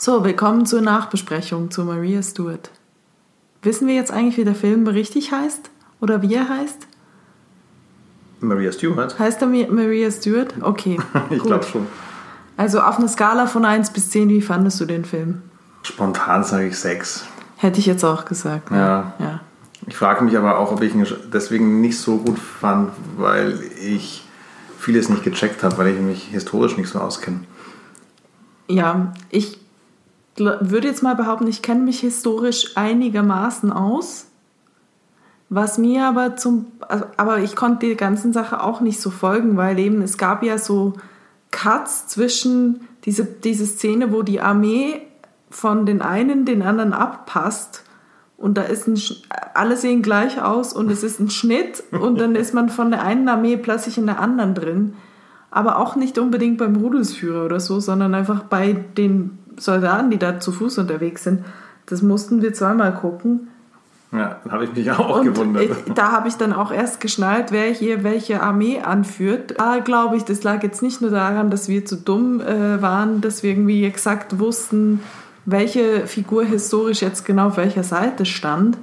So, willkommen zur Nachbesprechung zu Maria Stewart. Wissen wir jetzt eigentlich, wie der Film richtig heißt? Oder wie er heißt? Maria Stewart? Heißt er Maria Stewart? Okay. ich glaube schon. Also auf einer Skala von 1 bis 10, wie fandest du den Film? Spontan sage ich 6. Hätte ich jetzt auch gesagt. Ne? Ja. ja. Ich frage mich aber auch, ob ich ihn deswegen nicht so gut fand, weil ich vieles nicht gecheckt habe, weil ich mich historisch nicht so auskenne. Ja, ich würde jetzt mal behaupten, ich kenne mich historisch einigermaßen aus. Was mir aber zum, also, aber ich konnte die ganzen Sache auch nicht so folgen, weil eben es gab ja so Cuts zwischen diese, diese Szene, wo die Armee von den einen den anderen abpasst und da ist ein, alle sehen gleich aus und es ist ein Schnitt und dann ist man von der einen Armee plötzlich in der anderen drin. Aber auch nicht unbedingt beim Rudelsführer oder so, sondern einfach bei den Soldaten, die da zu Fuß unterwegs sind. Das mussten wir zweimal gucken. Ja, da habe ich mich auch und gewundert. Da habe ich dann auch erst geschnallt, wer hier welche Armee anführt. Da glaube ich, das lag jetzt nicht nur daran, dass wir zu dumm äh, waren, dass wir irgendwie exakt wussten, welche Figur historisch jetzt genau auf welcher Seite stand,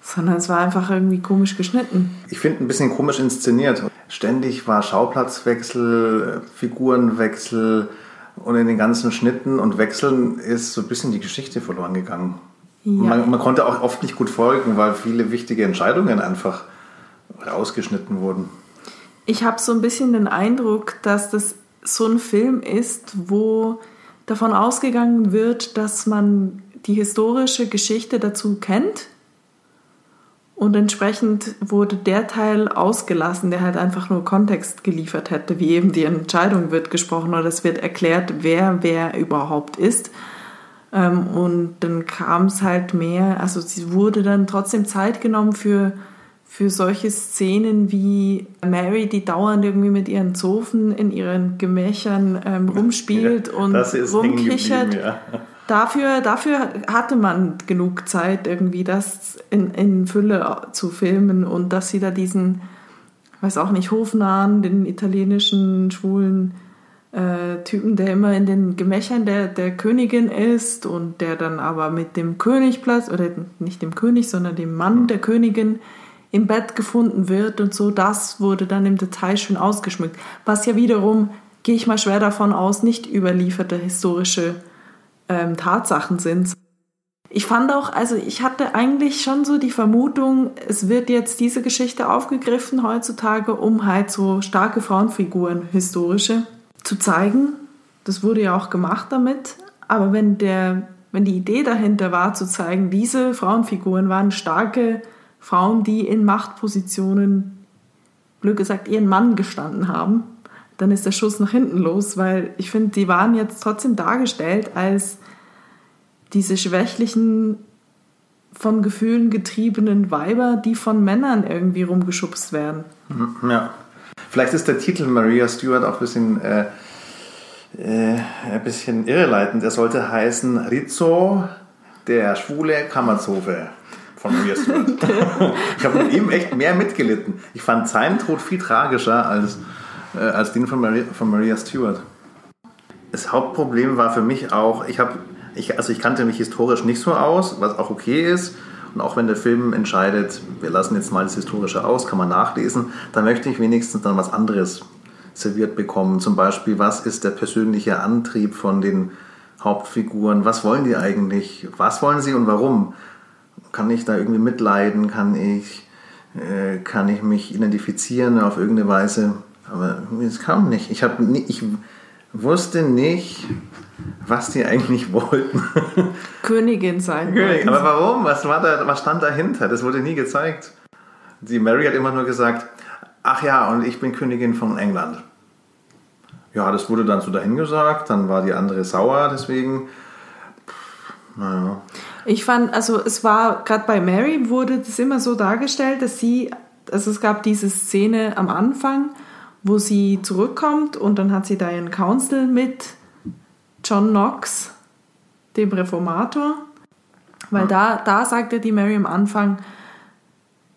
sondern es war einfach irgendwie komisch geschnitten. Ich finde ein bisschen komisch inszeniert. Ständig war Schauplatzwechsel, Figurenwechsel und in den ganzen Schnitten und Wechseln ist so ein bisschen die Geschichte verloren gegangen. Ja. Man, man, konnte auch oft nicht gut folgen, weil viele wichtige Entscheidungen einfach rausgeschnitten wurden. Ich habe so ein bisschen den Eindruck, dass das so ein Film ist, wo davon ausgegangen wird, dass man die historische Geschichte dazu kennt und entsprechend wurde der Teil ausgelassen, der halt einfach nur Kontext geliefert hätte, wie eben die Entscheidung wird gesprochen oder es wird erklärt, wer wer überhaupt ist. Ähm, und dann kam es halt mehr, also sie wurde dann trotzdem Zeit genommen für, für solche Szenen wie Mary, die dauernd irgendwie mit ihren Zofen in ihren Gemächern ähm, rumspielt ja, und rumkichert. Ja. Dafür, dafür hatte man genug Zeit, irgendwie das in, in Fülle zu filmen und dass sie da diesen, weiß auch nicht, Hofnahen, den italienischen schwulen äh, Typen, der immer in den Gemächern der, der Königin ist und der dann aber mit dem König Platz, oder nicht dem König, sondern dem Mann der Königin im Bett gefunden wird und so, das wurde dann im Detail schön ausgeschmückt. Was ja wiederum, gehe ich mal schwer davon aus, nicht überlieferte historische ähm, Tatsachen sind. Ich fand auch, also ich hatte eigentlich schon so die Vermutung, es wird jetzt diese Geschichte aufgegriffen heutzutage, um halt so starke Frauenfiguren, historische, zu zeigen. Das wurde ja auch gemacht damit. Aber wenn, der, wenn die Idee dahinter war, zu zeigen, diese Frauenfiguren waren starke Frauen, die in Machtpositionen, blöd gesagt, ihren Mann gestanden haben, dann ist der Schuss nach hinten los, weil ich finde, die waren jetzt trotzdem dargestellt als diese schwächlichen, von Gefühlen getriebenen Weiber, die von Männern irgendwie rumgeschubst werden. Ja. Vielleicht ist der Titel Maria Stewart auch ein bisschen, äh, äh, ein bisschen irreleitend. Er sollte heißen Rizzo, der schwule Kammerzofe von Maria Stewart. ich habe mit ihm echt mehr mitgelitten. Ich fand seinen Tod viel tragischer als, äh, als den von Maria, von Maria Stewart. Das Hauptproblem war für mich auch, ich habe ich, also ich kannte mich historisch nicht so aus, was auch okay ist. Und auch wenn der Film entscheidet, wir lassen jetzt mal das Historische aus, kann man nachlesen, dann möchte ich wenigstens dann was anderes serviert bekommen. Zum Beispiel, was ist der persönliche Antrieb von den Hauptfiguren? Was wollen die eigentlich? Was wollen sie und warum? Kann ich da irgendwie mitleiden? Kann ich, äh, kann ich mich identifizieren auf irgendeine Weise? Aber es kam nicht. Ich, hab, ich wusste nicht, was die eigentlich wollten. Königin sein Königin. Aber warum? Was, war da, was stand dahinter? Das wurde nie gezeigt. Die Mary hat immer nur gesagt, ach ja, und ich bin Königin von England. Ja, das wurde dann so dahingesagt, dann war die andere sauer, deswegen. Naja. Ich fand, also es war, gerade bei Mary wurde das immer so dargestellt, dass sie, also es gab diese Szene am Anfang, wo sie zurückkommt und dann hat sie da ihren Council mit John Knox, dem Reformator, weil da, da sagte die Mary am Anfang,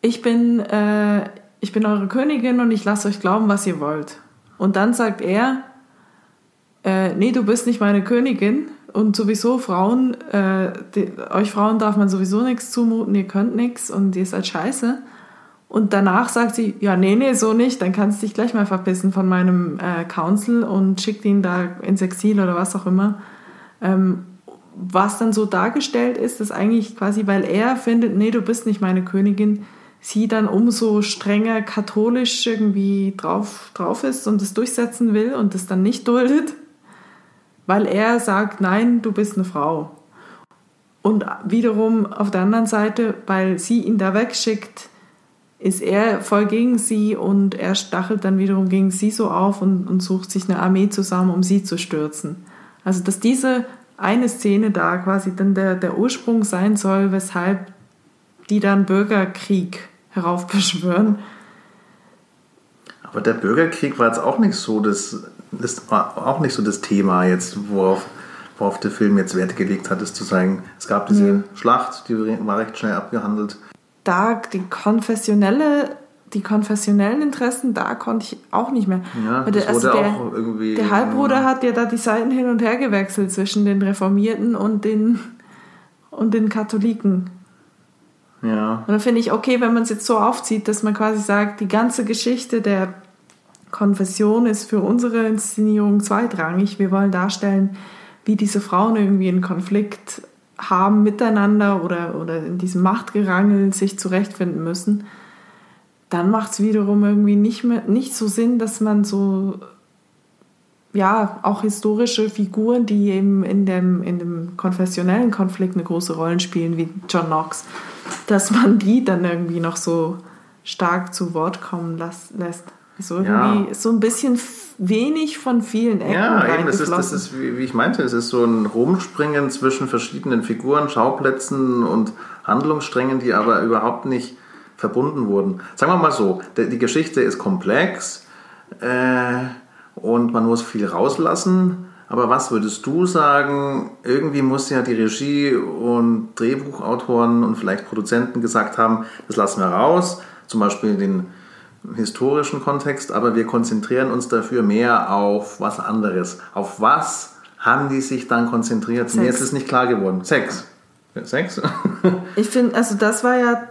ich bin, äh, ich bin eure Königin und ich lasse euch glauben, was ihr wollt. Und dann sagt er, äh, nee, du bist nicht meine Königin, und sowieso Frauen, äh, die, euch Frauen darf man sowieso nichts zumuten, ihr könnt nichts und ihr seid scheiße. Und danach sagt sie, ja, nee, nee, so nicht, dann kannst du dich gleich mal verpissen von meinem äh, Council und schickt ihn da ins Exil oder was auch immer. Ähm, was dann so dargestellt ist, dass eigentlich quasi, weil er findet, nee, du bist nicht meine Königin, sie dann umso strenger katholisch irgendwie drauf, drauf ist und es durchsetzen will und es dann nicht duldet, weil er sagt, nein, du bist eine Frau. Und wiederum auf der anderen Seite, weil sie ihn da wegschickt, ist er voll gegen sie und er stachelt dann wiederum gegen sie so auf und, und sucht sich eine Armee zusammen, um sie zu stürzen. Also dass diese eine Szene da quasi dann der, der Ursprung sein soll, weshalb die dann Bürgerkrieg heraufbeschwören. Aber der Bürgerkrieg war jetzt auch nicht so das, das war auch nicht so das Thema jetzt, worauf, worauf der Film jetzt Wert gelegt hat, es zu zeigen. Es gab diese mhm. Schlacht, die war recht schnell abgehandelt. Da die konfessionelle die konfessionellen Interessen, da konnte ich auch nicht mehr. Ja, der, also der, der Halbbruder hat ja da die Seiten hin und her gewechselt zwischen den Reformierten und den, und den Katholiken. Ja. Und dann finde ich, okay, wenn man es jetzt so aufzieht, dass man quasi sagt, die ganze Geschichte der Konfession ist für unsere Inszenierung zweitrangig. Wir wollen darstellen, wie diese Frauen irgendwie einen Konflikt haben miteinander oder, oder in diesem Machtgerangel sich zurechtfinden müssen. Dann macht es wiederum irgendwie nicht, mehr, nicht so Sinn, dass man so ja, auch historische Figuren, die eben in dem, in dem konfessionellen Konflikt eine große Rolle spielen, wie John Knox, dass man die dann irgendwie noch so stark zu Wort kommen las, lässt. So irgendwie ja. so ein bisschen wenig von vielen Ecken. Ja, eben, das ist, das ist, wie, wie ich meinte, es ist so ein Rumspringen zwischen verschiedenen Figuren, Schauplätzen und Handlungssträngen, die aber überhaupt nicht verbunden wurden. Sagen wir mal so, die Geschichte ist komplex äh, und man muss viel rauslassen. Aber was würdest du sagen? Irgendwie muss ja die Regie und Drehbuchautoren und vielleicht Produzenten gesagt haben, das lassen wir raus, zum Beispiel den historischen Kontext, aber wir konzentrieren uns dafür mehr auf was anderes. Auf was haben die sich dann konzentriert? Sex. Mir ist es nicht klar geworden. Sex. Sex? ich finde, also das war ja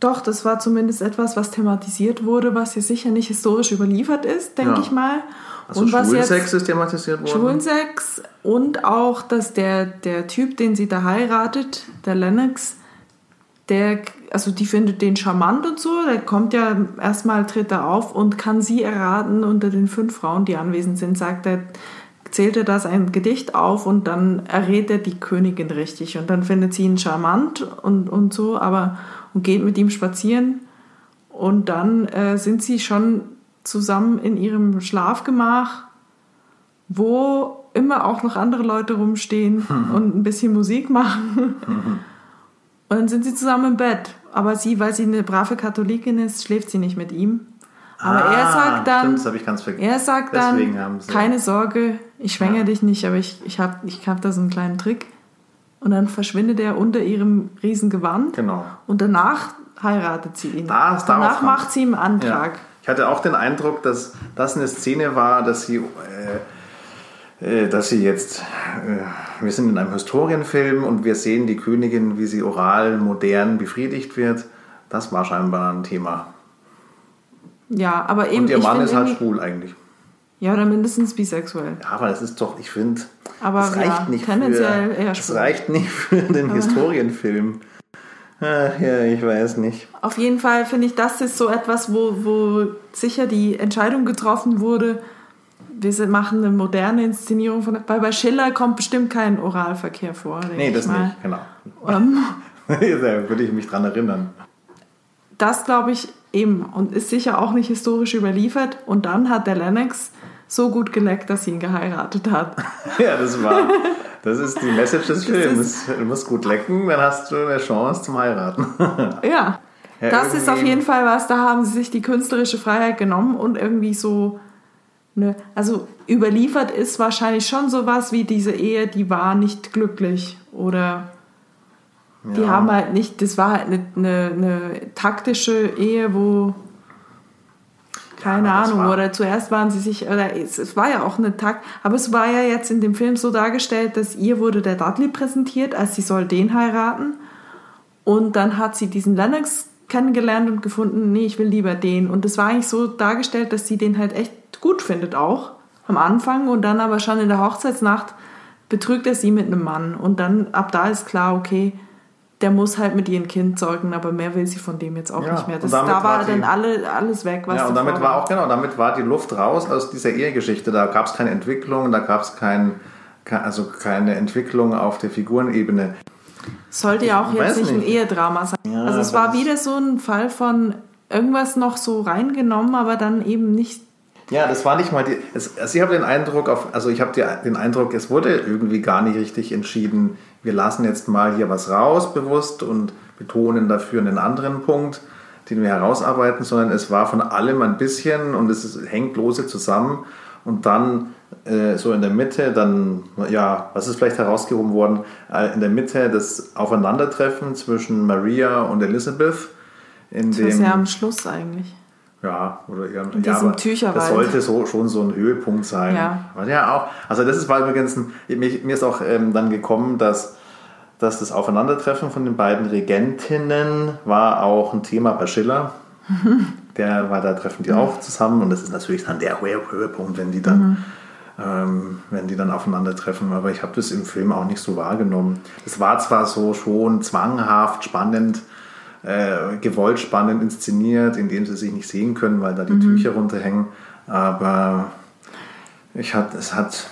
doch, das war zumindest etwas, was thematisiert wurde, was hier sicher nicht historisch überliefert ist, denke ja. ich mal. Also und Schwulensex ist thematisiert worden? Schwulensex und auch, dass der, der Typ, den sie da heiratet, der Lennox, der, also die findet den charmant und so, der kommt ja erstmal, tritt er auf und kann sie erraten unter den fünf Frauen, die anwesend sind, sagt er, zählt er das ein Gedicht auf und dann errät er die Königin richtig und dann findet sie ihn charmant und, und so, aber und geht mit ihm spazieren und dann äh, sind sie schon zusammen in ihrem Schlafgemach, wo immer auch noch andere Leute rumstehen mhm. und ein bisschen Musik machen. Mhm. Und dann sind sie zusammen im Bett. Aber sie, weil sie eine brave Katholikin ist, schläft sie nicht mit ihm. Aber ah, er sagt dann, stimmt, er sagt dann, keine Sorge, ich schwängere ja. dich nicht, aber ich, ich habe ich hab da so einen kleinen Trick. Und dann verschwindet er unter ihrem Riesengewand. Genau. Und danach heiratet sie ihn. Das danach macht sie ihm einen Antrag. Ja. Ich hatte auch den Eindruck, dass das eine Szene war, dass sie, äh, dass sie jetzt, äh, wir sind in einem Historienfilm und wir sehen die Königin, wie sie oral, modern befriedigt wird. Das war scheinbar ein Thema. Ja, aber eben. Und ihr Mann ist halt schwul eigentlich. Ja, oder mindestens bisexuell. Ja, aber das ist doch, ich finde, das reicht ja, nicht tendenziell für, eher Das reicht nicht für den Historienfilm. Ach ja, ich weiß nicht. Auf jeden Fall finde ich, das ist so etwas, wo, wo sicher die Entscheidung getroffen wurde, wir machen eine moderne Inszenierung von. Weil bei Schiller kommt bestimmt kein Oralverkehr vor. Nee, das mal. nicht, genau. Um, da würde ich mich dran erinnern. Das glaube ich eben und ist sicher auch nicht historisch überliefert. Und dann hat der Lennox so gut geleckt, dass sie ihn geheiratet hat. ja, das war. Das ist die Message des Films. Du musst gut lecken, dann hast du eine Chance zum Heiraten. ja. ja. Das ist auf jeden Fall was, da haben sie sich die künstlerische Freiheit genommen und irgendwie so. Ne, also überliefert ist wahrscheinlich schon sowas wie diese Ehe, die war nicht glücklich oder die ja. haben halt nicht, das war halt eine, eine, eine taktische Ehe, wo keine ja, Ahnung. Oder zuerst waren sie sich, oder es, es, war ja auch eine Tag, aber es war ja jetzt in dem Film so dargestellt, dass ihr wurde der Dudley präsentiert, als sie soll den heiraten. Und dann hat sie diesen Lennox kennengelernt und gefunden, nee, ich will lieber den. Und es war eigentlich so dargestellt, dass sie den halt echt gut findet auch am Anfang und dann aber schon in der Hochzeitsnacht betrügt er sie mit einem Mann. Und dann ab da ist klar, okay, der muss halt mit ihrem Kind zeugen, aber mehr will sie von dem jetzt auch ja, nicht mehr. Das, da war, die, dann alle, alles weg. Was ja, und damit war auch, genau, damit war die Luft raus aus dieser Ehegeschichte. Da gab es keine Entwicklung, da gab es kein, also keine Entwicklung auf der Figurenebene. Sollte ja auch jetzt nicht ein Ehedrama sein. Ja, also es war wieder so ein Fall von irgendwas noch so reingenommen, aber dann eben nicht ja, das war nicht mal die. Es, also ich habe den Eindruck, auf, also ich habe den Eindruck, es wurde irgendwie gar nicht richtig entschieden. Wir lassen jetzt mal hier was raus, bewusst und betonen dafür einen anderen Punkt, den wir herausarbeiten, sondern es war von allem ein bisschen und es ist, hängt lose zusammen und dann äh, so in der Mitte, dann, ja, was ist vielleicht herausgehoben worden? Äh, in der Mitte das Aufeinandertreffen zwischen Maria und Elizabeth. In das dem, ist ja am Schluss eigentlich. Ja, oder eher, In ja, aber das sollte so, schon so ein Höhepunkt sein. Ja. ja auch, also das ist war übrigens, ein, mir, ist auch ähm, dann gekommen, dass, dass das Aufeinandertreffen von den beiden Regentinnen war auch ein Thema bei Schiller. Der war da treffen die mhm. auch zusammen und das ist natürlich dann der Höhepunkt, wenn die dann, mhm. ähm, wenn die dann aufeinandertreffen. Aber ich habe das im Film auch nicht so wahrgenommen. Es war zwar so schon zwanghaft, spannend, äh, gewollt spannend inszeniert, indem sie sich nicht sehen können, weil da die mhm. Tücher runterhängen. Aber ich hat, es hat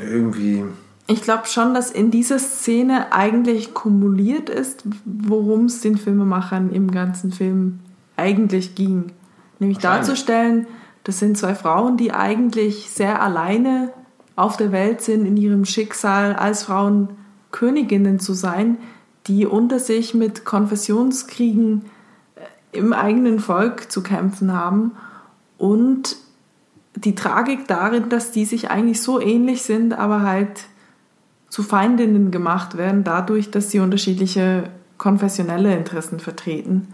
irgendwie. Ich glaube schon, dass in dieser Szene eigentlich kumuliert ist, worum es den Filmemachern im ganzen Film eigentlich ging. Nämlich darzustellen, das sind zwei Frauen, die eigentlich sehr alleine auf der Welt sind, in ihrem Schicksal als Frauen Königinnen zu sein, die unter sich mit Konfessionskriegen äh, im eigenen Volk zu kämpfen haben und die Tragik darin, dass die sich eigentlich so ähnlich sind, aber halt zu Feindinnen gemacht werden, dadurch, dass sie unterschiedliche konfessionelle Interessen vertreten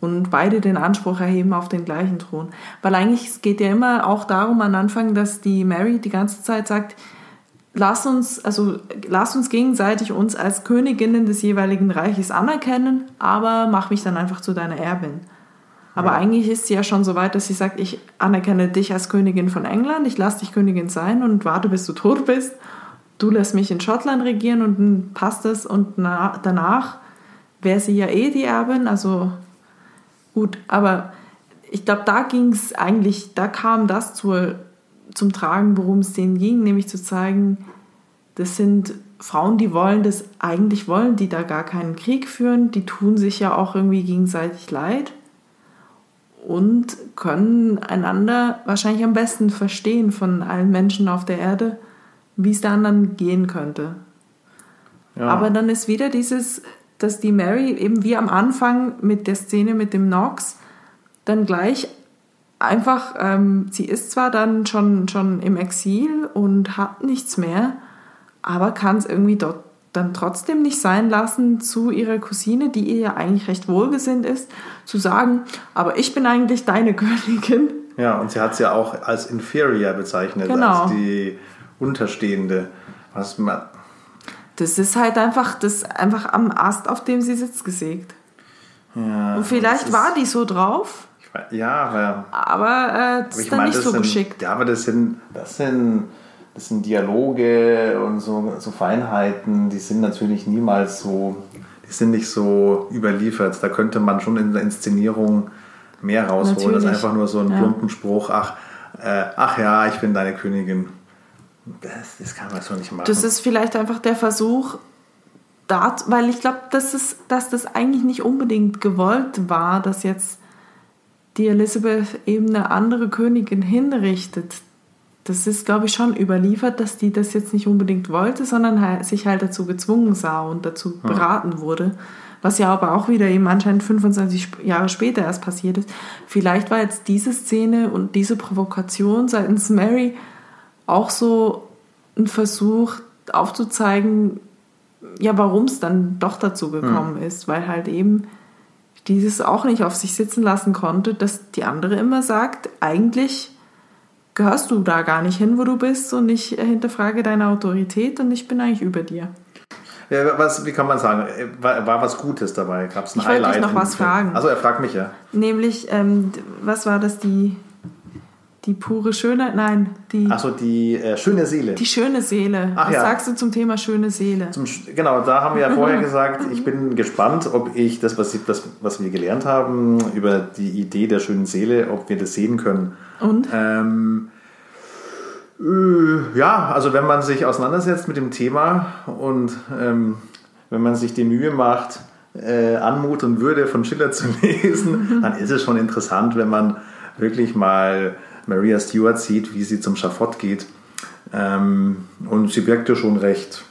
und beide den Anspruch erheben auf den gleichen Thron. Weil eigentlich es geht ja immer auch darum am Anfang, dass die Mary die ganze Zeit sagt, lass uns, also lass uns gegenseitig uns als Königinnen des jeweiligen Reiches anerkennen, aber mach mich dann einfach zu deiner Erbin. Aber ja. eigentlich ist sie ja schon so weit, dass sie sagt, ich anerkenne dich als Königin von England, ich lasse dich Königin sein und warte, bis du tot bist. Du lässt mich in Schottland regieren und dann passt es und danach wäre sie ja eh die Erbin, also gut, aber ich glaube, da ging es eigentlich, da kam das zur zum Tragen, worum es denen ging, nämlich zu zeigen, das sind Frauen, die wollen das eigentlich wollen, die da gar keinen Krieg führen, die tun sich ja auch irgendwie gegenseitig leid und können einander wahrscheinlich am besten verstehen von allen Menschen auf der Erde, wie es der anderen gehen könnte. Ja. Aber dann ist wieder dieses, dass die Mary eben wie am Anfang mit der Szene mit dem Knox dann gleich einfach, ähm, sie ist zwar dann schon, schon im Exil und hat nichts mehr, aber kann es irgendwie dort dann trotzdem nicht sein lassen, zu ihrer Cousine, die ihr ja eigentlich recht wohlgesinnt ist, zu sagen, aber ich bin eigentlich deine Königin. Ja, und sie hat sie ja auch als inferior bezeichnet, genau. als die Unterstehende. Was man das ist halt einfach, das einfach am Ast, auf dem sie sitzt, gesägt. Ja, und vielleicht war die so drauf ja, aber. Aber äh, das ist dann meine, nicht so sind, geschickt. Ja, aber das sind, das sind, das sind Dialoge und so, so Feinheiten, die sind natürlich niemals so, die sind nicht so überliefert. Da könnte man schon in der Inszenierung mehr rausholen, natürlich. als einfach nur so ein ja. plumpen Spruch, ach, äh, ach ja, ich bin deine Königin. Das, das kann man so nicht machen. Das ist vielleicht einfach der Versuch, da, weil ich glaube, dass, dass das eigentlich nicht unbedingt gewollt war, dass jetzt die Elisabeth eben eine andere Königin hinrichtet, das ist, glaube ich, schon überliefert, dass die das jetzt nicht unbedingt wollte, sondern sich halt dazu gezwungen sah und dazu beraten wurde. Was ja aber auch wieder eben anscheinend 25 Jahre später erst passiert ist. Vielleicht war jetzt diese Szene und diese Provokation seitens Mary auch so ein Versuch aufzuzeigen, ja, warum es dann doch dazu gekommen hm. ist, weil halt eben dieses auch nicht auf sich sitzen lassen konnte, dass die andere immer sagt, eigentlich gehörst du da gar nicht hin, wo du bist und ich hinterfrage deine Autorität und ich bin eigentlich über dir. Ja, was, wie kann man sagen, war, war was Gutes dabei? Gab es ein ich Highlight? Ich wollte dich noch was fragen. Also er fragt mich ja. Nämlich, ähm, was war das, die, die pure Schönheit? Nein, die... Achso, die äh, schöne Seele. Die schöne Seele. Ach, was ja. sagst du zum Thema schöne Seele? Zum, genau, da haben wir ja vorher gesagt, ich bin gespannt, ob ich das was, das, was wir gelernt haben über die Idee der schönen Seele, ob wir das sehen können. Und? Ähm, äh, ja, also wenn man sich auseinandersetzt mit dem Thema und ähm, wenn man sich die Mühe macht, äh, Anmut und Würde von Schiller zu lesen, dann ist es schon interessant, wenn man wirklich mal Maria Stewart sieht, wie sie zum Schafott geht. Ähm, und sie wirkte schon recht,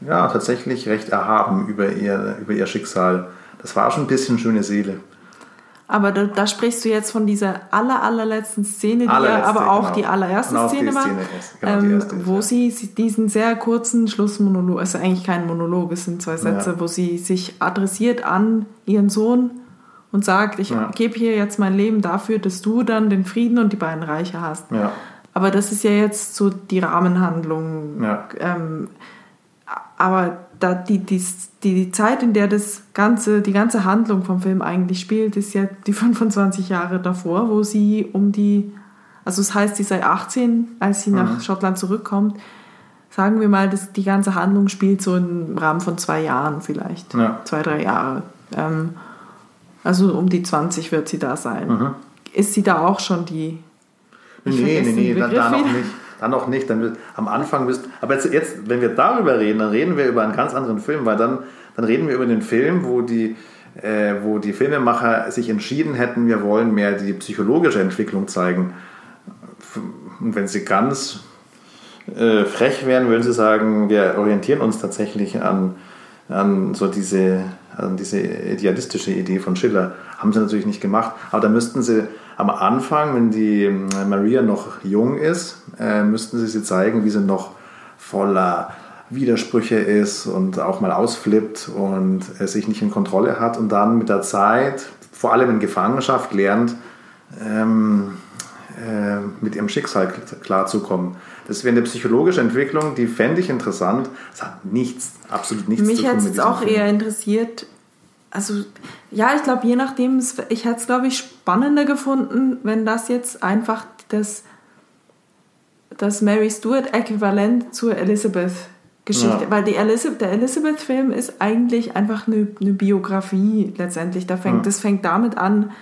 ja, tatsächlich recht erhaben über ihr, über ihr Schicksal. Das war schon ein bisschen schöne Seele. Aber da, da, sprichst du jetzt von dieser aller, allerletzten Szene, die ja aber auch genau. die allererste genau Szene war, genau ähm, ist, wo ja. sie diesen sehr kurzen Schlussmonolog, also eigentlich kein Monolog, es sind zwei Sätze, ja. wo sie sich adressiert an ihren Sohn und sagt, ich ja. gebe hier jetzt mein Leben dafür, dass du dann den Frieden und die beiden Reiche hast. Aber das ist ja jetzt so die Rahmenhandlung. Ähm, aber da die, die, die Zeit, in der das ganze, die ganze Handlung vom Film eigentlich spielt, ist ja die 25 Jahre davor, wo sie um die, also es das heißt, sie sei 18, als sie mhm. nach Schottland zurückkommt. Sagen wir mal, dass die ganze Handlung spielt so im Rahmen von zwei Jahren vielleicht, ja. zwei, drei Jahre. Ähm, also um die 20 wird sie da sein. Mhm. Ist sie da auch schon die? Nee, nee, nee, da, da noch nicht. Dann noch nicht. Dann am Anfang bist. Aber jetzt, jetzt, wenn wir darüber reden, dann reden wir über einen ganz anderen Film, weil dann, dann reden wir über den Film, wo die, äh, wo die Filmemacher sich entschieden hätten, wir wollen mehr die psychologische Entwicklung zeigen. Und wenn sie ganz äh, frech wären, würden sie sagen, wir orientieren uns tatsächlich an, an so diese, an diese idealistische Idee von Schiller. Haben sie natürlich nicht gemacht, aber da müssten sie am Anfang, wenn die äh, Maria noch jung ist, äh, müssten sie sie zeigen, wie sie noch voller Widersprüche ist und auch mal ausflippt und äh, sich nicht in Kontrolle hat und dann mit der Zeit, vor allem in Gefangenschaft, lernt, ähm, äh, mit ihrem Schicksal klarzukommen. Das wäre eine psychologische Entwicklung, die fände ich interessant. Es hat nichts, absolut nichts Mich zu tun Mich hat es auch Film. eher interessiert, also ja, ich glaube, je nachdem, ich hätte es, glaube ich, spannender gefunden, wenn das jetzt einfach das, das Mary Stuart-Äquivalent zur Elizabeth-Geschichte, ja. weil die Elizabeth, der Elizabeth-Film ist eigentlich einfach eine, eine Biografie letztendlich. Da fängt, ja. Das fängt damit an,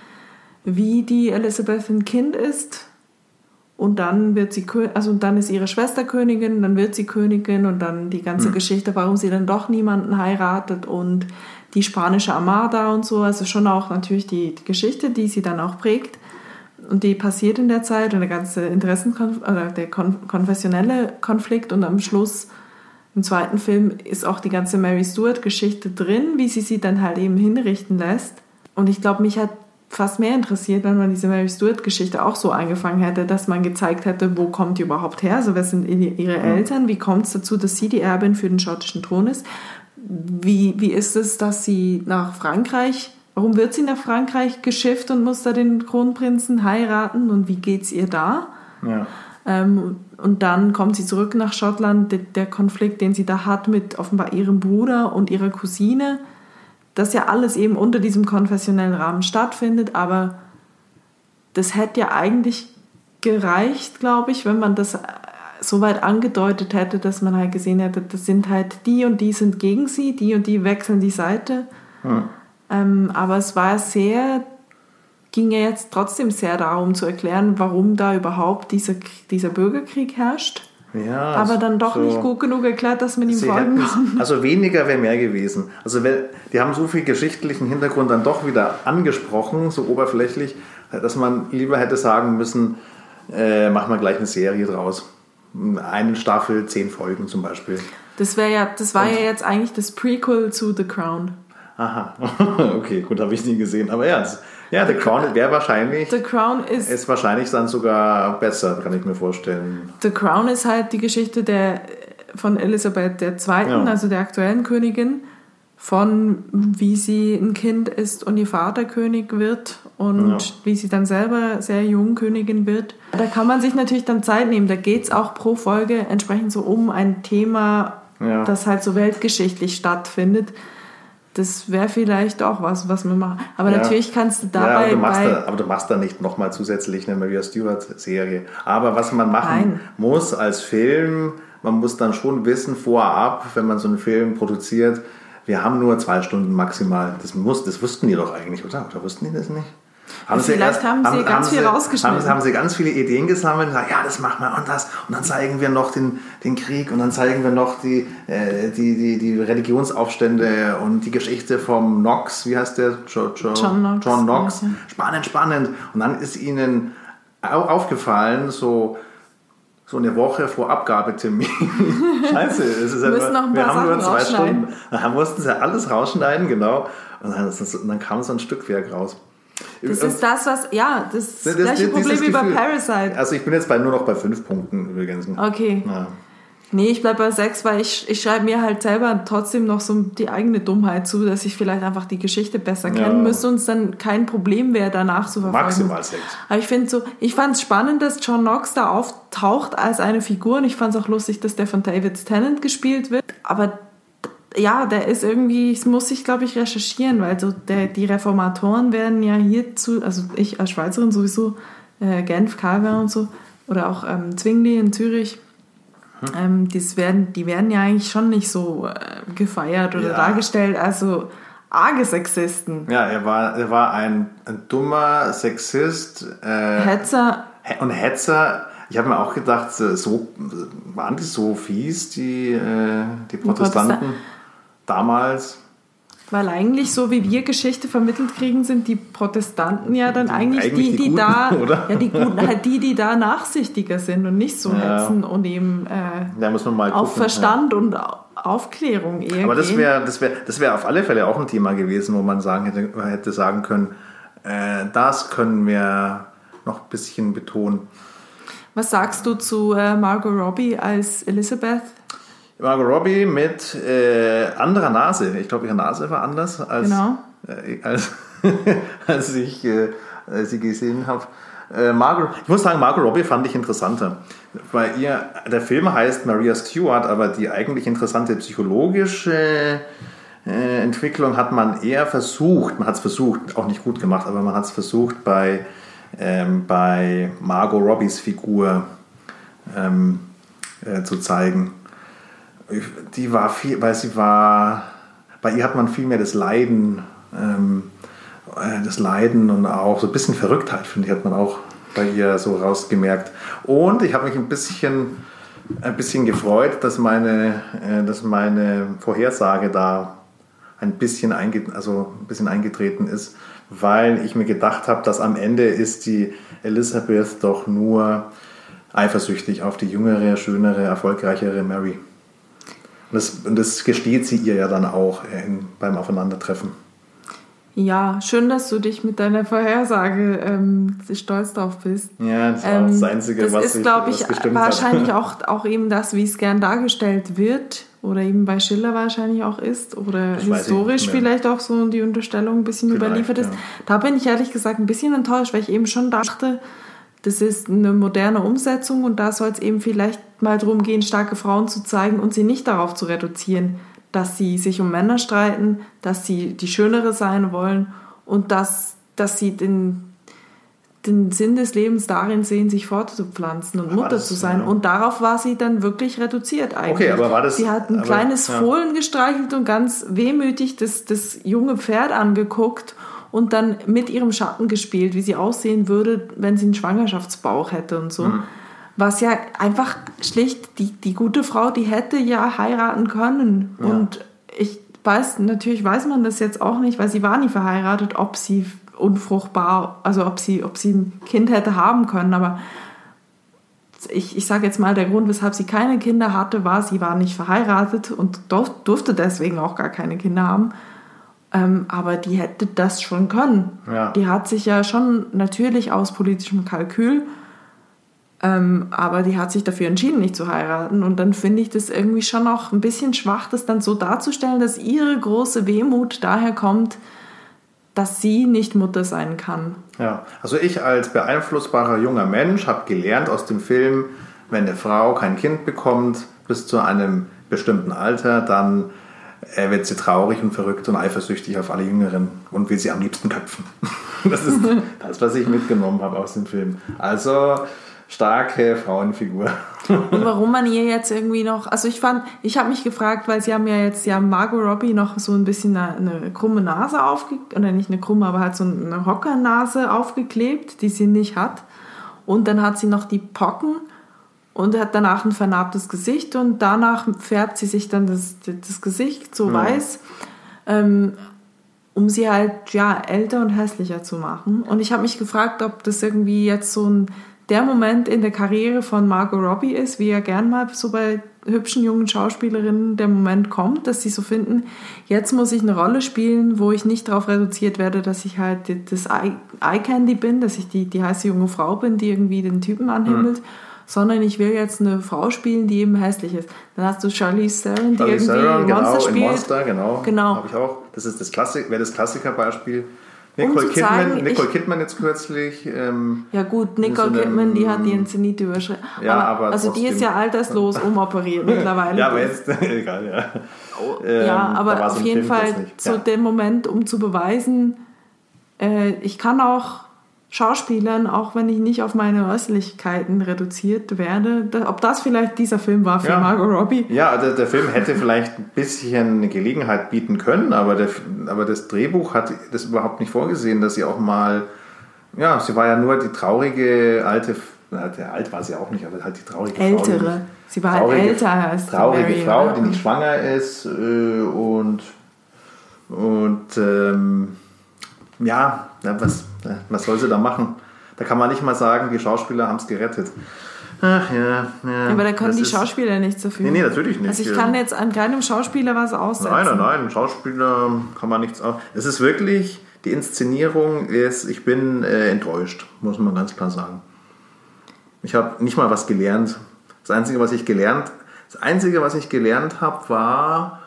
wie die Elizabeth ein Kind ist und dann wird sie also dann ist ihre Schwester Königin, dann wird sie Königin und dann die ganze mhm. Geschichte, warum sie dann doch niemanden heiratet und die spanische Armada und so, also schon auch natürlich die, die Geschichte, die sie dann auch prägt und die passiert in der Zeit und der ganze Interessenkonflikt, oder der kon konfessionelle Konflikt und am Schluss im zweiten Film ist auch die ganze Mary Stuart Geschichte drin, wie sie sie dann halt eben hinrichten lässt. Und ich glaube, mich hat fast mehr interessiert, wenn man diese Mary Stuart Geschichte auch so angefangen hätte, dass man gezeigt hätte, wo kommt die überhaupt her, also wer sind ihre Eltern, wie kommt es dazu, dass sie die Erbin für den schottischen Thron ist? Wie, wie ist es, dass sie nach Frankreich, warum wird sie nach Frankreich geschifft und muss da den Kronprinzen heiraten? Und wie geht es ihr da? Ja. Ähm, und dann kommt sie zurück nach Schottland, der, Konflikt, den sie da hat mit offenbar ihrem Bruder und ihrer Cousine, das ja alles eben unter diesem konfessionellen Rahmen stattfindet, aber das hätte ja eigentlich gereicht, glaube ich, wenn man das so weit angedeutet hätte, dass man halt gesehen hätte, das sind halt die und die sind gegen sie, die und die wechseln die Seite. Hm. Ähm, aber es war sehr, ging ja jetzt trotzdem sehr darum zu erklären, warum da überhaupt dieser, dieser Bürgerkrieg herrscht. Ja, aber dann doch so nicht gut genug erklärt, dass man ihm folgen kann. Also weniger wäre mehr gewesen. Also die haben so viel geschichtlichen Hintergrund dann doch wieder angesprochen, so oberflächlich, dass man lieber hätte sagen müssen, äh, machen wir gleich eine Serie draus eine Staffel, zehn Folgen zum Beispiel. Das ja, das war Und, ja jetzt eigentlich das Prequel zu The Crown. Aha, okay, gut, habe ich nie gesehen. Aber ja, das, ja, The Crown wäre wahrscheinlich. The Crown ist, ist wahrscheinlich dann sogar besser, kann ich mir vorstellen. The Crown ist halt die Geschichte der, von Elisabeth II., ja. also der aktuellen Königin. von wie sie ein Kind ist und ihr Vater König wird und ja. wie sie dann selber sehr jung Königin wird. Da kann man sich natürlich dann Zeit nehmen. Da geht es auch pro Folge entsprechend so um ein Thema, ja. das halt so weltgeschichtlich stattfindet. Das wäre vielleicht auch was, was man macht. Aber ja. natürlich kannst du dabei. Ja, aber, du machst da, aber du machst da nicht nochmal zusätzlich eine Maria Stewart-Serie. Aber was man machen Nein. muss als Film, man muss dann schon wissen vorab, wenn man so einen Film produziert, wir haben nur zwei Stunden maximal. Das, muss, das wussten die doch eigentlich, oder? Oder wussten die das nicht? Haben Vielleicht erst, haben sie haben, ganz haben viel sie, rausgeschnitten. Haben, haben, sie ganz viele Ideen gesammelt und gesagt, ja, das machen wir und das. Und dann zeigen wir noch den, den Krieg und dann zeigen wir noch die, äh, die, die, die Religionsaufstände und die Geschichte vom Knox. Wie heißt der? Jo, jo, John Knox. John Knox. Spannend, spannend. Und dann ist ihnen aufgefallen, so so eine Woche vor Abgabetermin. Scheiße, es ist einfach, noch ein wir haben nur zwei Stunden. Dann mussten sie alles rausschneiden, genau. Und dann, und dann kam so ein Stückwerk raus. Das ist das, was, ja, das, ist das gleiche Problem wie bei Parasite. Also ich bin jetzt bei, nur noch bei fünf Punkten übrigens. Okay. Ja. Nee, ich bleibe bei sechs, weil ich, ich schreibe mir halt selber trotzdem noch so die eigene Dummheit zu, dass ich vielleicht einfach die Geschichte besser kennen ja. müsste und es dann kein Problem wäre, danach zu verfolgen. Maximal sechs. Aber ich finde so, ich fand es spannend, dass John Knox da auftaucht als eine Figur und ich fand es auch lustig, dass der von David Tennant gespielt wird. Aber ja, der ist irgendwie, das muss ich glaube ich recherchieren, weil so der, die Reformatoren werden ja hierzu, also ich als Schweizerin sowieso, äh, Genf, Kalver und so, oder auch ähm, Zwingli in Zürich, ähm, das werden, die werden ja eigentlich schon nicht so äh, gefeiert oder ja. dargestellt, also arge Sexisten. Ja, er war, er war ein, ein dummer Sexist. Äh, Hetzer. Und Hetzer. Ich habe mir auch gedacht, so waren die so fies, die, äh, die Protestanten Protestan damals. Weil eigentlich so wie wir Geschichte vermittelt kriegen, sind die Protestanten ja dann eigentlich, eigentlich die, die, die Guten, da, oder? ja die Guten, halt die, die da nachsichtiger sind und nicht so ja. hetzen und eben äh, ja, muss man mal auf Verstand ja. und Aufklärung eher. Aber das wäre das wäre das wäre auf alle Fälle auch ein Thema gewesen, wo man sagen hätte, hätte sagen können, äh, das können wir noch ein bisschen betonen. Was sagst du zu äh, Margot Robbie als Elizabeth? Margot Robbie mit äh, anderer Nase. Ich glaube, ihre Nase war anders als, genau. äh, als, als ich äh, sie gesehen habe. Äh, Margot, ich muss sagen, Margot Robbie fand ich interessanter. Weil ihr, der Film heißt Maria Stewart, aber die eigentlich interessante psychologische äh, Entwicklung hat man eher versucht, man hat es versucht, auch nicht gut gemacht, aber man hat es versucht bei, ähm, bei Margot Robbies Figur ähm, äh, zu zeigen die war viel, weil sie war, bei ihr hat man viel mehr das Leiden, ähm, äh, das Leiden und auch so ein bisschen Verrücktheit, finde ich, hat man auch bei ihr so rausgemerkt. Und ich habe mich ein bisschen, ein bisschen gefreut, dass meine, äh, dass meine Vorhersage da ein bisschen, einge also ein bisschen eingetreten ist, weil ich mir gedacht habe, dass am Ende ist die Elisabeth doch nur eifersüchtig auf die jüngere, schönere, erfolgreichere Mary. Und das, und das gesteht sie ihr ja dann auch in, beim Aufeinandertreffen. Ja, schön, dass du dich mit deiner Vorhersage ähm, stolz drauf bist. Ja, das war ähm, das Einzige, das was ist, glaube ich, wahrscheinlich auch, auch eben das, wie es gern dargestellt wird oder eben bei Schiller wahrscheinlich auch ist oder ich historisch vielleicht auch so die Unterstellung ein bisschen vielleicht, überliefert ist. Ja. Da bin ich ehrlich gesagt ein bisschen enttäuscht, weil ich eben schon dachte, das ist eine moderne Umsetzung und da soll es eben vielleicht mal darum gehen, starke Frauen zu zeigen und sie nicht darauf zu reduzieren, dass sie sich um Männer streiten, dass sie die Schönere sein wollen und dass, dass sie den, den Sinn des Lebens darin sehen, sich fortzupflanzen und Mutter das, zu sein. Ja. Und darauf war sie dann wirklich reduziert eigentlich. Okay, aber war das, sie hat ein aber, kleines ja. Fohlen gestreichelt und ganz wehmütig das, das junge Pferd angeguckt und dann mit ihrem Schatten gespielt, wie sie aussehen würde, wenn sie einen Schwangerschaftsbauch hätte und so. Mhm. Was ja einfach schlicht, die, die gute Frau, die hätte ja heiraten können. Ja. Und ich weiß, natürlich weiß man das jetzt auch nicht, weil sie war nie verheiratet, ob sie unfruchtbar, also ob sie, ob sie ein Kind hätte haben können. Aber ich, ich sage jetzt mal, der Grund, weshalb sie keine Kinder hatte, war, sie war nicht verheiratet und durfte deswegen auch gar keine Kinder haben. Ähm, aber die hätte das schon können. Ja. Die hat sich ja schon natürlich aus politischem Kalkül Ähm, aber die hat sich dafür entschieden, nicht zu heiraten. Und dann finde ich das irgendwie schon auch ein bisschen schwach, das dann so darzustellen, dass ihre große Wehmut daher kommt, dass sie nicht Mutter sein kann. Ja, also ich als beeinflussbarer junger Mensch habe gelernt aus dem Film, wenn eine Frau kein Kind bekommt bis zu einem bestimmten Alter, dann äh, wird sie traurig und verrückt und eifersüchtig auf alle Jüngeren und will sie am liebsten köpfen. Das ist das, was ich mitgenommen habe aus dem Film. Also starke Frauenfigur. Und warum man ihr jetzt irgendwie noch, also ich fand, ich habe mich gefragt, weil sie haben ja jetzt ja Margot Robbie noch so ein bisschen eine, eine krumme Nase aufgeklebt, oder nicht eine krumme, aber halt so eine Hockernase aufgeklebt, die sie nicht hat. Und dann hat sie noch die Pocken und hat danach ein vernarbtes Gesicht und danach färbt sie sich dann das, das Gesicht so ja. weiß. Ähm, um sie halt ja älter und hässlicher zu machen. Und ich habe mich gefragt, ob das irgendwie jetzt so ein der Moment in der Karriere von Margot Robbie ist, wie ja gern mal so bei hübschen jungen Schauspielerinnen der Moment kommt, dass sie so finden, jetzt muss ich eine Rolle spielen, wo ich nicht darauf reduziert werde, dass ich halt das Eye Candy bin, dass ich die, die heiße junge Frau bin, die irgendwie den Typen anhimmelt. Mhm sondern ich will jetzt eine Frau spielen, die eben hässlich ist. Dann hast du Charlize Theron, die irgendwie Theron, genau, Monster spielt. Monster, genau. genau. Habe ich auch. Das ist das Klassik, wäre das Klassikerbeispiel. Nicole, um Kidman, zeigen, Nicole ich, Kidman jetzt kürzlich. Ähm, ja gut, Nicole so Kidman, die hat ihren Zenit überschritten. Ja, aber, aber also trotzdem. die ist ja alterslos umoperiert mittlerweile. ja, aber jetzt, egal, ja. Oh, ähm, ja, aber auf jeden Film Fall zu ja. dem Moment, um zu beweisen, äh, ich kann auch Schauspielern, auch wenn ich nicht auf meine Äußerlichkeiten reduziert werde. Ob das vielleicht dieser Film war für ja. Margot Robbie? Ja, der, der, Film hätte vielleicht ein bisschen eine Gelegenheit bieten können, aber, der, aber das Drehbuch hat das überhaupt nicht vorgesehen, dass sie auch mal, ja, sie war ja nur die traurige alte, der alt war sie auch nicht, aber halt die traurige Ältere. Frau. Ältere. Sie war halt traurige, halt älter als Traurige Mary, Frau, oder? die nicht schwanger ist äh, und, und ähm, ja, was, was soll sie da machen? Da kann man nicht mal sagen, die Schauspieler haben es gerettet. Ach ja, ja. Aber da können die Schauspieler nichts dafür. Nee, nee, natürlich nicht. Also ich kann jetzt an keinem Schauspieler was aussetzen. Nein, nein, nein, Schauspieler kann man nichts aus. Es ist wirklich, die Inszenierung ist, ich bin äh, enttäuscht, muss man ganz klar sagen. Ich habe nicht mal was gelernt. Das Einzige, was ich gelernt, das Einzige, was ich gelernt habe, war,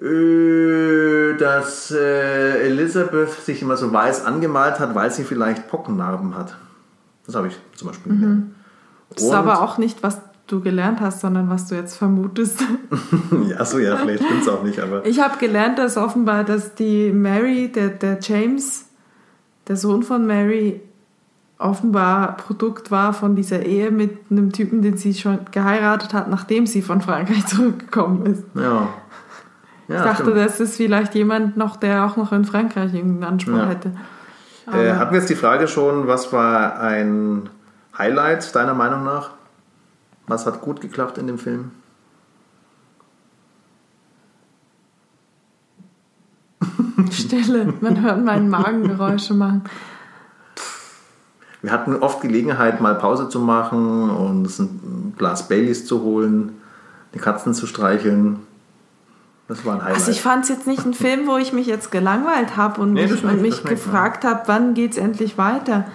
dass äh, Elisabeth sich immer so weiß angemalt hat, weil sie vielleicht Pockennarben hat. Das habe ich zum Beispiel mhm. Das ist aber auch nicht, was du gelernt hast, sondern was du jetzt vermutest. ja, so ja, vielleicht stimmt es auch nicht, aber. Ich habe gelernt, dass offenbar, dass die Mary, der, der James, der Sohn von Mary, offenbar Produkt war von dieser Ehe mit einem Typen, den sie schon geheiratet hat, nachdem sie von Frankreich zurückgekommen ist. Ja. Ja, ich dachte, stimmt. das ist vielleicht jemand noch, der auch noch in Frankreich irgendeinen Anspruch ja. hätte. Äh, hatten wir jetzt die Frage schon, was war ein Highlight deiner Meinung nach? Was hat gut geklappt in dem Film? Stille, man hört meinen Magengeräusche machen. Wir hatten oft Gelegenheit, mal Pause zu machen und ein Glas Baileys zu holen, die Katzen zu streicheln. Das war ein Highlight. Also ich fand es jetzt nicht ein Film, wo ich mich jetzt gelangweilt habe und nee, mich, und mich gefragt habe, wann geht es endlich weiter.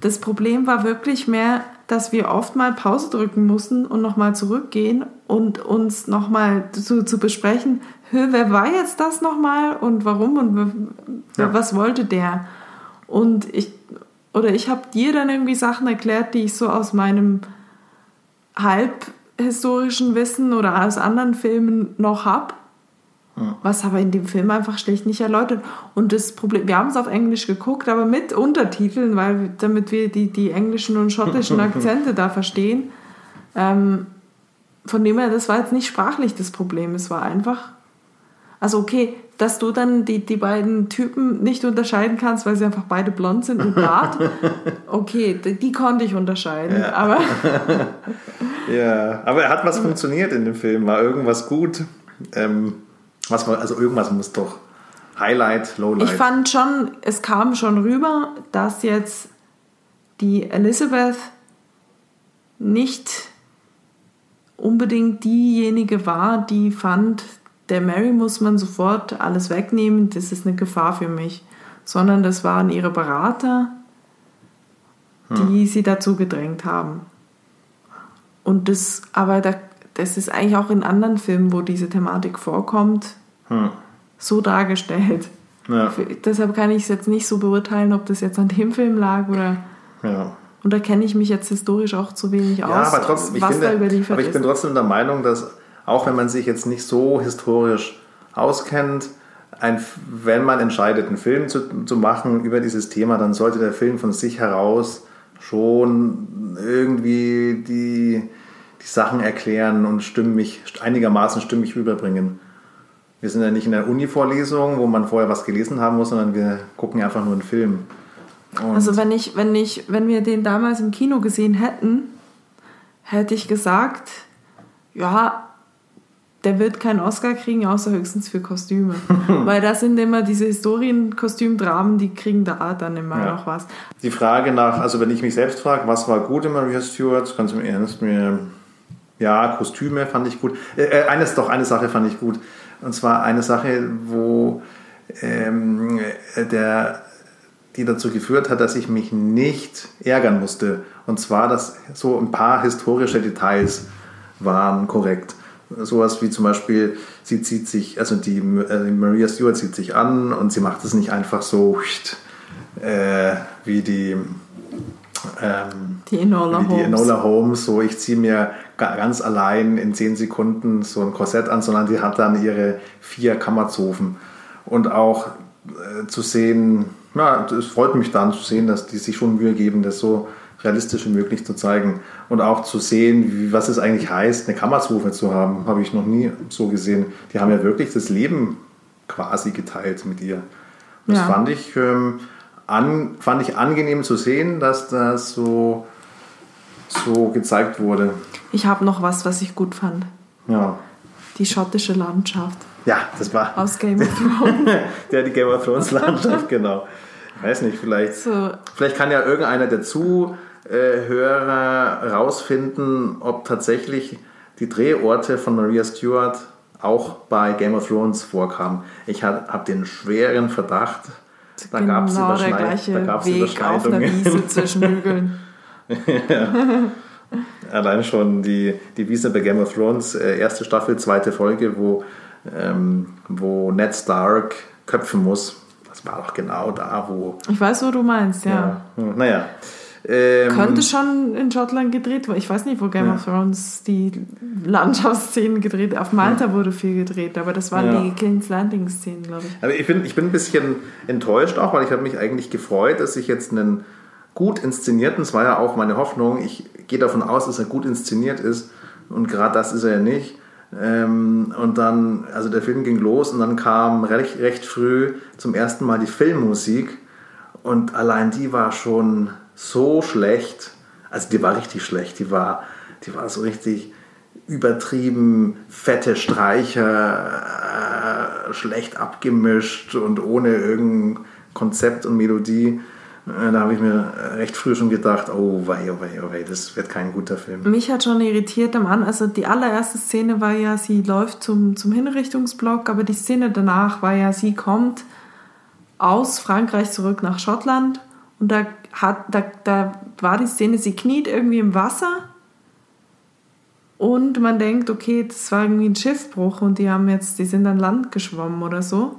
Das Problem war wirklich mehr, dass wir oft mal Pause drücken mussten und nochmal zurückgehen und uns nochmal zu, zu besprechen, wer war jetzt das nochmal und warum und ja. was wollte der? Und ich, oder ich habe dir dann irgendwie Sachen erklärt, die ich so aus meinem halbhistorischen Wissen oder aus anderen Filmen noch habe was aber in dem Film einfach schlicht nicht erläutert. Und das Problem, wir haben es auf Englisch geguckt, aber mit Untertiteln, weil damit wir die, die englischen und schottischen Akzente da verstehen. Ähm, von dem her, das war jetzt nicht sprachlich das Problem, es war einfach. Also okay, dass du dann die, die beiden Typen nicht unterscheiden kannst, weil sie einfach beide blond sind und Bart. Okay, die, die konnte ich unterscheiden, ja. aber. ja, aber er hat was funktioniert in dem Film, war irgendwas gut. Ähm, was war, also irgendwas muss doch Highlight, Lowlight. Ich fand schon, es kam schon rüber, dass jetzt die Elizabeth nicht unbedingt diejenige war, die fand, der Mary muss man sofort alles wegnehmen, das ist eine Gefahr für mich. Sondern das waren ihre Berater, die sie dazu gedrängt haben. Und das, aber da, das ist eigentlich auch in anderen Filmen, wo diese Thematik vorkommt, Hm. so dargestellt. Ja, Deshalb kann ich es jetzt nicht so beurteilen, ob das jetzt an dem Film lag oder. ja. Und da kenne ich mich jetzt historisch auch zu wenig aus, Ja, aber trotzdem, ich, was da finde, überliefert aber ich ist. bin trotzdem der Meinung, dass auch wenn man sich jetzt nicht so historisch auskennt, ein, wenn man entscheidet, einen Film zu, zu machen über dieses Thema, dann sollte der Film von sich heraus schon irgendwie die, die Sachen erklären und stimmig, einigermaßen stimmig rüberbringen. Wir sind ja nicht in der Uni-Vorlesung, wo man vorher was gelesen haben muss, sondern wir gucken einfach nur einen Film. Und Also wenn ich, wenn ich, wenn wir den damals im Kino gesehen hätten, hätte ich gesagt, ja, der wird keinen Oscar kriegen, außer höchstens für Kostüme. Weil das sind immer diese Historienkostümdramen, die kriegen da dann immer Ja. noch was. Die Frage nach, also wenn ich mich selbst frage, was war gut in Maria Stewart, ganz im Ernst mir, ja, Kostüme fand ich gut. Äh, äh, eines doch, eine Sache fand ich gut. Und zwar eine Sache, wo ähm, äh, der, die dazu geführt hat, dass ich mich nicht ärgern musste. Und zwar, dass so ein paar historische Details waren korrekt. Sowas wie zum Beispiel, sie zieht sich, also die, äh, Maria Stewart zieht sich an und sie macht es nicht einfach so äh, wie die ähm, Die Enola die. Enola Holmes, so ich ziehe mir ga- ganz allein in 10 Sekunden so ein Korsett an, sondern die hat dann ihre vier Kammerzofen. Und auch äh, zu sehen, ja, es freut mich dann zu sehen, dass die sich schon Mühe geben, das so realistisch wie möglich zu zeigen. Und auch zu sehen, wie, was es eigentlich heißt, eine Kammerzofe zu haben, habe ich noch nie so gesehen. Die haben ja wirklich das Leben quasi geteilt mit ihr. Das Ja. fand ich ähm, an, fand ich angenehm zu sehen, dass das so, so gezeigt wurde. Ich habe noch was, was ich gut fand. Ja, Die schottische Landschaft ja das war aus Game of Thrones. ja, die Game of Thrones Landschaft, genau. Ich weiß nicht, vielleicht, so, vielleicht kann ja irgendeiner der Zuhörer rausfinden, ob tatsächlich die Drehorte von Maria Stewart auch bei Game of Thrones vorkamen. Ich habe den schweren Verdacht, da gab es genau der Überschneid, gleiche da gab's Weg auf einer Überschneidungen. Wiese zwischen Hügeln. Allein schon die, die Wiese bei Game of Thrones, äh, erste Staffel, zweite Folge, wo, ähm, wo Ned Stark köpfen muss. Das war doch genau da, wo. Ich weiß, wo du meinst, ja. Ja. Hm, Naja. Ähm, Könnte schon in Schottland gedreht werden. Ich weiß nicht, wo Game Ja. of Thrones die Landschaftsszenen gedreht Auf Malta wurde viel gedreht, aber das waren Ja. die King's Landing-Szenen, glaube ich. Aber ich bin, ich bin ein bisschen enttäuscht auch, weil ich habe mich eigentlich gefreut, dass ich jetzt einen gut inszenierten, das war ja auch meine Hoffnung, ich gehe davon aus, dass er gut inszeniert ist und gerade das ist er ja nicht. Ähm, und dann, also der Film ging los und dann kam recht, recht früh zum ersten Mal die Filmmusik und allein die war schon so schlecht, also die war richtig schlecht, die war, die war so richtig übertrieben fette Streicher, äh, schlecht abgemischt und ohne irgendein Konzept und Melodie. Äh, Da habe ich mir recht früh schon gedacht, oh wei, oh wei, oh wei, das wird kein guter Film. Mich hat schon irritiert am Anfang, also die allererste Szene war ja, sie läuft zum, zum Hinrichtungsblock, aber die Szene danach war ja, sie kommt aus Frankreich zurück nach Schottland und da, hat, da, da war die Szene, sie kniet irgendwie im Wasser und man denkt, okay, das war irgendwie ein Schiffbruch und die haben jetzt, die sind an Land geschwommen oder so.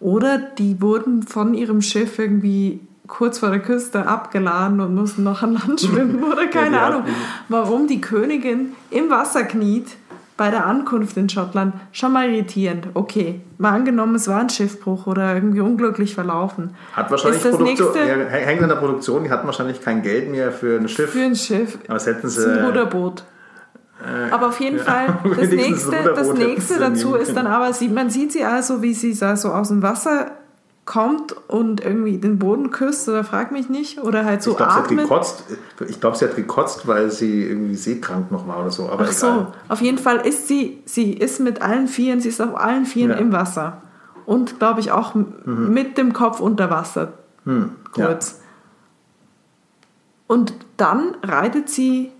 Oder die wurden von ihrem Schiff irgendwie kurz vor der Küste abgeladen und mussten noch an Land schwimmen oder keine die Ahnung, warum die Königin im Wasser kniet bei der Ankunft in Schottland. Schon mal irritierend. Okay, mal angenommen, es war ein Schiffbruch oder irgendwie unglücklich verlaufen. Hat wahrscheinlich Ist das Produktion, nächste- hängt an der Produktion, die hatten wahrscheinlich kein Geld mehr für ein Schiff. Für ein Schiff aber das hätten sie. ein Ruderboot. Aber auf jeden ja, Fall, das nächste, das nächste dazu ist dann aber, sie, man sieht sie also, wie sie so aus dem Wasser kommt und irgendwie den Boden küsst oder frag mich nicht oder halt so ich glaube, sie hat atmet. gekotzt. Ich glaube, sie hat gekotzt, weil sie irgendwie seekrank noch war oder so. Aber Ach egal. so, auf jeden Fall ist sie, sie ist mit allen Vieren, sie ist auf allen Vieren Ja. Mhm. im Wasser. Und glaube ich auch m- mit dem Kopf unter Wasser. Hm, ja. Kurz. Und dann reitet sie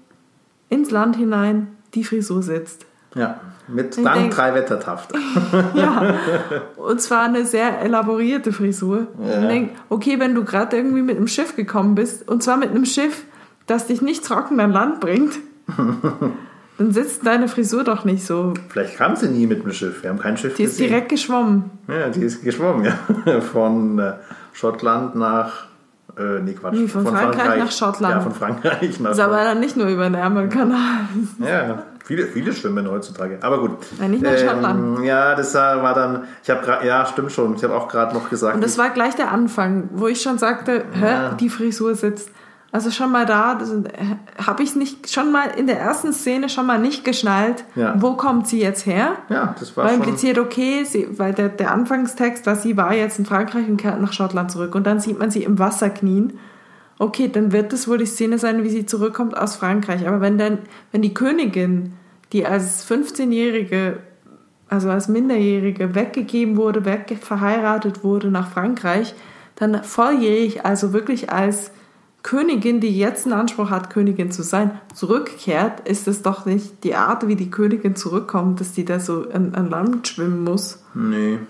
ins Land hinein, die Frisur sitzt. Ja, mit Ich dann denk- drei Wettertaft. Ja, und zwar eine sehr elaborierte Frisur. Ja. Und denk, okay, wenn du gerade irgendwie mit einem Schiff gekommen bist, und zwar mit einem Schiff, das dich nicht trocken an Land bringt, dann sitzt deine Frisur doch nicht so. Vielleicht kam sie nie mit dem Schiff. Wir haben kein Schiff Die ist gesehen. direkt geschwommen. Ja, die ist geschwommen, ja. Von äh, Schottland nach. Äh, nee, Quatsch. Nee, von Frankreich nach Schottland. Ja, von Frankreich nach Das ist aber dann nicht nur über den Ärmelkanal. Ja, viele, viele schwimmen heutzutage. Aber gut. Ja, nicht nach Schottland. Ja, das war dann. Ich habe gerade. Ja, stimmt schon. Ich habe auch gerade noch gesagt. Und das war gleich der Anfang, wo ich schon sagte, hä, Ja. die Frisur sitzt. Also schon mal da, habe ich es nicht, schon mal in der ersten Szene schon mal nicht geschnallt, Ja. wo kommt sie jetzt her? ja, das war War schon. impliziert, okay, sie, weil der, der Anfangstext war, sie war jetzt in Frankreich und kehrt nach Schottland zurück. Und dann sieht man sie im Wasser knien. Okay, dann wird das wohl die Szene sein, wie sie zurückkommt aus Frankreich. Aber wenn dann, wenn die Königin, die als 15-Jährige, also als Minderjährige weggegeben wurde, weg verheiratet wurde nach Frankreich, dann volljährig, also wirklich als Königin, die jetzt einen Anspruch hat, Königin zu sein, zurückkehrt, ist es doch nicht die Art, wie die Königin zurückkommt, dass die da so an Land schwimmen muss. Nee.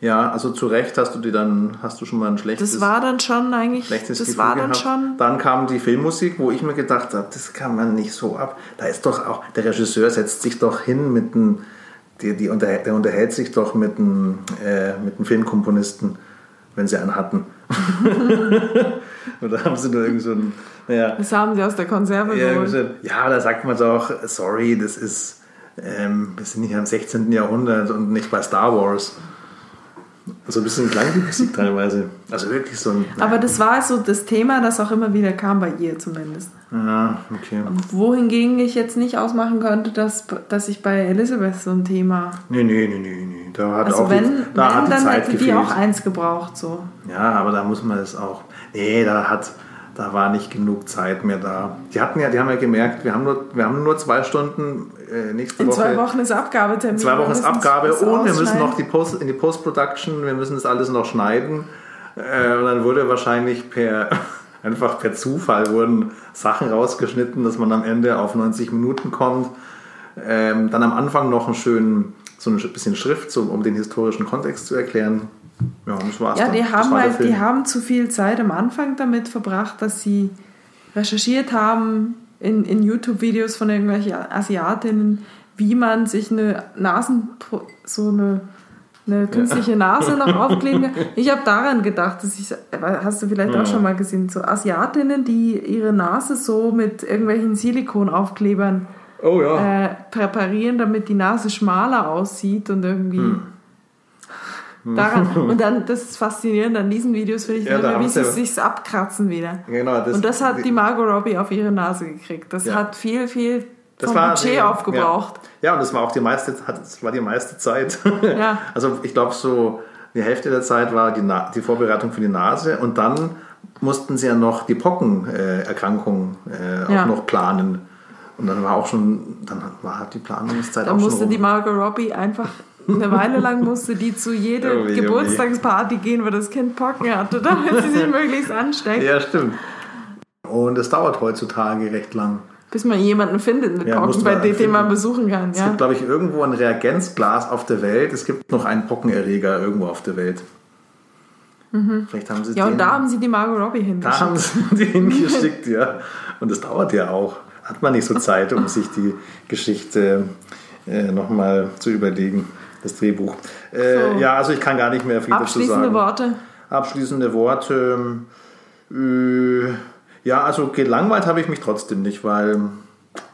Ja, also zu Recht hast du die dann, hast du schon mal ein schlechtes, Das war dann schon eigentlich, schlechtes das Gefühl war dann gehabt. schon, Dann kam die Filmmusik, wo ich mir gedacht habe, das kann man nicht so ab. Da ist doch auch, der Regisseur setzt sich doch hin mit einem, die, die unter, der unterhält sich doch mit einem, äh, mit einem Filmkomponisten, wenn sie einen hatten. Oder haben sie nur irgend so ein, naja, das haben sie aus der Konserve Ja, geholt. ja, da sagt man doch, sorry, das ist, ähm, wir sind hier im 16. Jahrhundert und nicht bei Star Wars. So ein bisschen klang die Musik teilweise. Also wirklich so ein. Aber das war so das Thema, das auch immer wieder kam, bei ihr zumindest. Ja, okay. Wohingegen ich jetzt nicht ausmachen könnte, dass, dass ich bei Elisabeth so ein Thema. Nee, nee, nee, nee, nee. Da hat Also auch wenn, die, da wenn hat die dann Zeit hätte die auch eins gebraucht, so. Ja, aber da muss man es auch. Nee, da hat, da war nicht genug Zeit mehr da. Die hatten ja, die haben ja gemerkt, wir haben nur, wir haben nur zwei Stunden äh, nächste In Woche. zwei Wochen ist Abgabetermin. Zwei Wochen ist Abgabe und wir müssen noch die Post, in die Post-Production, wir müssen das alles noch schneiden. Äh, und dann wurde wahrscheinlich per einfach per Zufall wurden Sachen rausgeschnitten, dass man am Ende auf 90 Minuten kommt. Ähm, dann am Anfang noch einen schönen, so ein bisschen Schrift, so, um den historischen Kontext zu erklären. Ja, das war's Ja, dann. die haben war halt, die haben zu viel Zeit am Anfang damit verbracht, dass sie recherchiert haben in, in YouTube-Videos von irgendwelchen Asiatinnen, wie man sich eine Nasen, so eine, eine künstliche Nase noch aufkleben kann. Ich habe daran gedacht, dass ich, hast du vielleicht auch schon mal gesehen, so Asiatinnen, die ihre Nase so mit irgendwelchen Silikonaufklebern Oh ja. äh, präparieren, damit die Nase schmaler aussieht und irgendwie. Daran, und dann, das ist faszinierend an diesen Videos, finde ich, Ja, immer, wie sie sich abkratzen wieder. genau, und das hat die Margot Robbie auf ihre Nase gekriegt. Das Ja. hat viel, viel Das vom war Budget die- aufgebraucht. Ja. ja, und das war auch die meiste, das war die meiste Zeit. Ja. Also ich glaube so die Hälfte der Zeit war die, Na die Vorbereitung für die Nase und dann mussten sie ja noch die Pockenerkrankung äh, auch Ja. noch planen. Und dann war auch schon, dann war die Planungszeit Da auch schon musste rum. die Margot Robbie einfach eine Weile lang musste die zu jeder Oh oh. Geburtstagsparty gehen, wo das Kind Pocken hatte, damit sie sich möglichst ansteckt, Ja, stimmt. Und es dauert heutzutage recht lang. bis man jemanden findet mit Ja, Pocken, bei dem den man finden. besuchen kann. Es Ja. gibt, glaube ich, irgendwo ein Reagenzglas auf der Welt. Es gibt noch einen Pockenerreger irgendwo auf der Welt. Vielleicht haben sie Mhm. ja, und da haben sie die Margot Robbie Da hingeschickt. haben sie die hingeschickt, ja. Und das dauert ja auch. Hat man nicht so Zeit, um sich die Geschichte äh, nochmal zu überlegen, das Drehbuch. Äh, So. Ja, also ich kann gar nicht mehr viel dazu Abschließende sagen. Worte. Abschließende Worte. Äh, ja, also gelangweilt habe ich mich trotzdem nicht, weil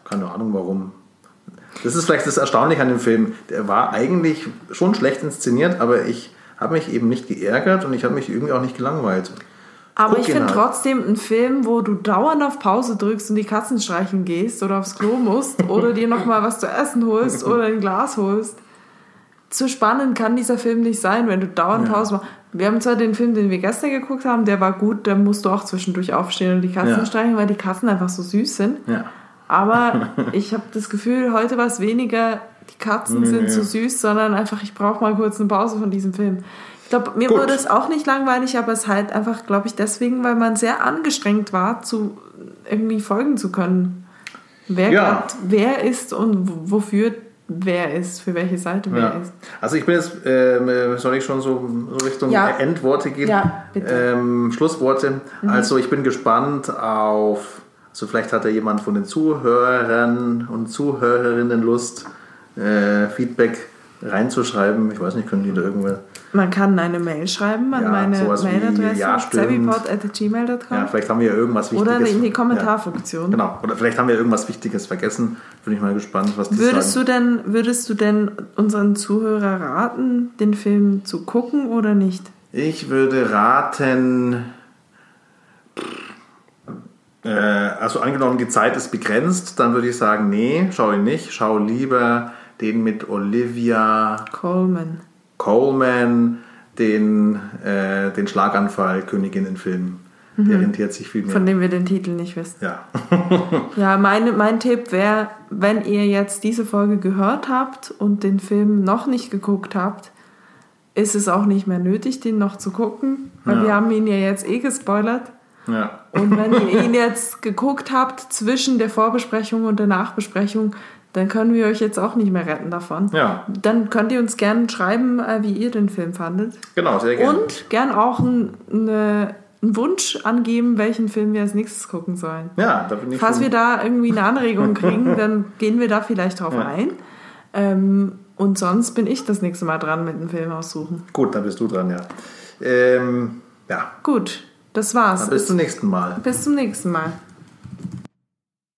keine Ahnung warum. Das ist vielleicht das Erstaunliche an dem Film. Der war eigentlich schon schlecht inszeniert, aber ich habe mich eben nicht geärgert und ich habe mich irgendwie auch nicht gelangweilt. Aber Guck ich finde halt. trotzdem einen Film, wo du dauernd auf Pause drückst und die Katzen streichen gehst oder aufs Klo musst oder dir nochmal was zu essen holst oder ein Glas holst. Zu spannend kann dieser Film nicht sein, wenn du dauernd Pause machst. Wir haben zwar den Film, den wir gestern geguckt haben, der war gut, da musst du auch zwischendurch aufstehen und die Katzen Ja. streichen, weil die Katzen einfach so süß sind. Ja. Aber ich habe das Gefühl, heute war es weniger, die Katzen sind so süß, sondern einfach, ich brauche mal kurz eine Pause von diesem Film. Ich glaube, mir Gut. wurde es auch nicht langweilig, aber es halt einfach, glaube ich, deswegen, weil man sehr angestrengt war, zu irgendwie folgen zu können. Wer Ja. grad wer ist und wofür wer ist, für welche Seite wer Ja. ist. Also ich bin jetzt, ähm, soll ich schon so so Richtung Ja. Endworte gehen? Ja, bitte. Ähm, Schlussworte. Also ich bin gespannt auf, also vielleicht hat da jemand von den Zuhörern und Zuhörerinnen Lust, äh, Feedback reinzuschreiben. Ich weiß nicht, können die da irgendwer... Man kann eine Mail schreiben an Ja, meine Mailadresse ja, Ja, vielleicht haben wir ja irgendwas Wichtiges. oder in die Ja. Kommentarfunktion. Genau, oder vielleicht haben wir irgendwas Wichtiges vergessen. Bin ich mal gespannt, was die Würdest sagen. du, denn, würdest du denn unseren Zuhörer raten, den Film zu gucken oder nicht? Ich würde raten, äh, also angenommen, die Zeit ist begrenzt, dann würde ich sagen, nee, schau ihn nicht. Schau lieber den mit Olivia Coleman. Coleman, den, äh, den Schlaganfall Königinnen-Film. Der rentiert sich viel mehr. Von dem wir den Titel nicht wissen. ja. Ja, meine, mein Tipp wäre, wenn ihr jetzt diese Folge gehört habt und den Film noch nicht geguckt habt, ist es auch nicht mehr nötig, den noch zu gucken, weil Ja. wir haben ihn ja jetzt eh gespoilert. ja. Und wenn ihr ihn jetzt geguckt habt zwischen der Vorbesprechung und der Nachbesprechung, dann können wir euch jetzt auch nicht mehr retten davon. Ja, Dann könnt ihr uns gerne schreiben, äh, wie ihr den Film fandet. genau, sehr gerne. Und gern auch ein, eine, einen Wunsch angeben, welchen Film wir als nächstes gucken sollen. Ja, da bin ich Falls wir da irgendwie eine Anregung kriegen, dann gehen wir da vielleicht drauf Ja. ein. Ähm, und sonst bin ich das nächste Mal dran mit dem Film aussuchen. Gut, dann bist du dran, ja. Ähm, ja, Gut, das war's. dann bis zum nächsten Mal. Bis zum nächsten Mal.